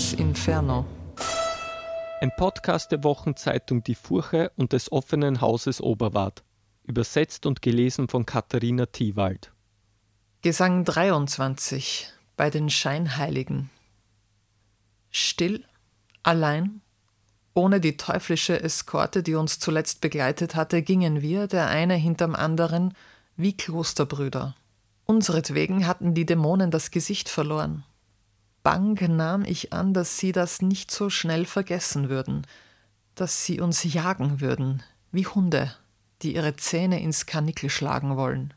Dantes Inferno. Ein Podcast der Wochenzeitung Die Furche und des offenen Hauses Oberwart. Übersetzt und gelesen von Katharina Thiewald. Gesang 23 bei den Scheinheiligen. Still, allein, ohne die teuflische Eskorte, die uns zuletzt begleitet hatte, gingen wir, der eine hinterm anderen, wie Klosterbrüder. Unseretwegen hatten die Dämonen das Gesicht verloren. Bang nahm ich an, dass sie das nicht so schnell vergessen würden, dass sie uns jagen würden, wie Hunde, die ihre Zähne ins Karnickel schlagen wollen.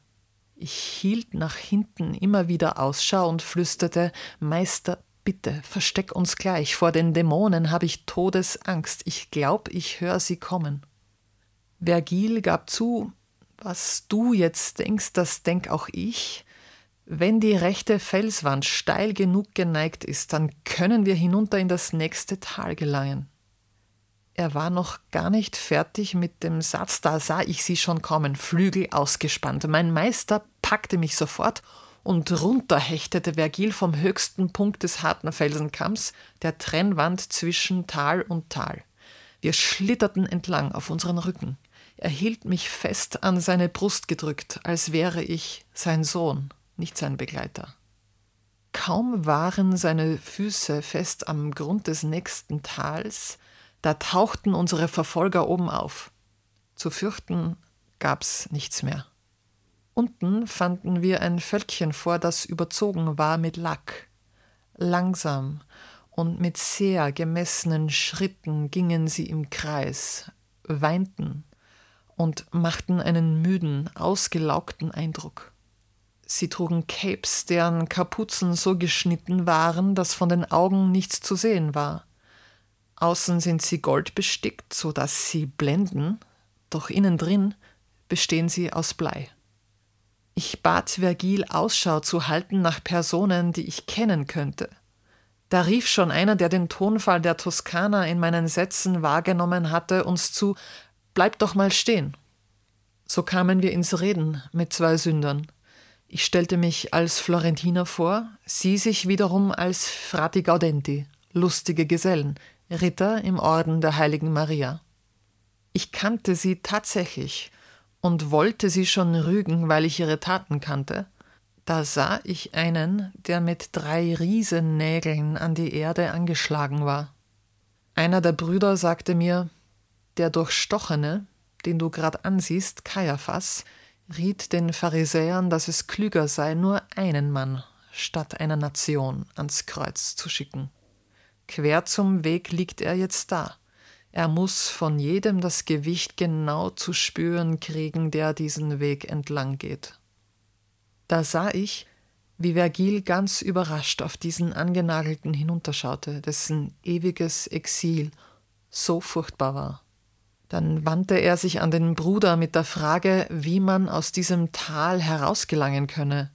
Ich hielt nach hinten immer wieder Ausschau und flüsterte Meister, bitte, versteck uns gleich, vor den Dämonen habe ich Todesangst, ich glaub, ich hör sie kommen. Vergil gab zu, was du jetzt denkst, das denk auch ich. Wenn die rechte Felswand steil genug geneigt ist, dann können wir hinunter in das nächste Tal gelangen. Er war noch gar nicht fertig mit dem Satz, da sah ich sie schon kommen, Flügel ausgespannt. Mein Meister packte mich sofort und runterhechtete Vergil vom höchsten Punkt des harten Felsenkamms, der Trennwand zwischen Tal und Tal. Wir schlitterten entlang auf unseren Rücken. Er hielt mich fest an seine Brust gedrückt, als wäre ich sein Sohn, nicht sein Begleiter. Kaum waren seine Füße fest am Grund des nächsten Tals, da tauchten unsere Verfolger oben auf. Zu fürchten gab's nichts mehr. Unten fanden wir ein Völkchen vor, das überzogen war mit Lack. Langsam und mit sehr gemessenen Schritten gingen sie im Kreis, weinten und machten einen müden, ausgelaugten Eindruck. Sie trugen Capes, deren Kapuzen so geschnitten waren, dass von den Augen nichts zu sehen war. Außen sind sie goldbestickt, so dass sie blenden, doch innen drin bestehen sie aus Blei. Ich bat Vergil Ausschau zu halten nach Personen, die ich kennen könnte. Da rief schon einer, der den Tonfall der Toskana in meinen Sätzen wahrgenommen hatte, uns zu Bleib doch mal stehen. So kamen wir ins Reden mit zwei Sündern. Ich stellte mich als Florentiner vor, sie sich wiederum als Frati Gaudenti, lustige Gesellen, Ritter im Orden der heiligen Maria. Ich kannte sie tatsächlich und wollte sie schon rügen, weil ich ihre Taten kannte. Da sah ich einen, der mit drei Riesennägeln an die Erde angeschlagen war. Einer der Brüder sagte mir, der Durchstochene, den du grad ansiehst, Kaiaphas, riet den Pharisäern, dass es klüger sei, nur einen Mann statt einer Nation ans Kreuz zu schicken. Quer zum Weg liegt er jetzt da. Er muss von jedem das Gewicht genau zu spüren kriegen, der diesen Weg entlang geht. Da sah ich, wie Vergil ganz überrascht auf diesen Angenagelten hinunterschaute, dessen ewiges Exil so furchtbar war. Dann wandte er sich an den Bruder mit der Frage, wie man aus diesem Tal herausgelangen könne.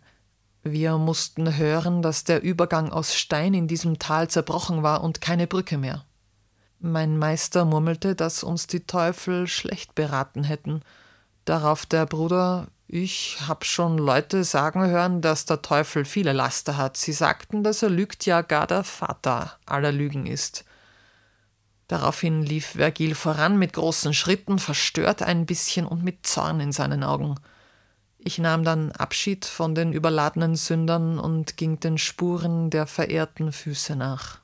Wir mussten hören, dass der Übergang aus Stein in diesem Tal zerbrochen war und keine Brücke mehr. Mein Meister murmelte, dass uns die Teufel schlecht beraten hätten. Darauf der Bruder, ich hab schon Leute sagen hören, dass der Teufel viele Laster hat. Sie sagten, dass er lügt, ja gar der Vater aller Lügen ist. Daraufhin lief Vergil voran mit großen Schritten, verstört ein bisschen und mit Zorn in seinen Augen. Ich nahm dann Abschied von den überladenen Sündern und ging den Spuren der verehrten Füße nach.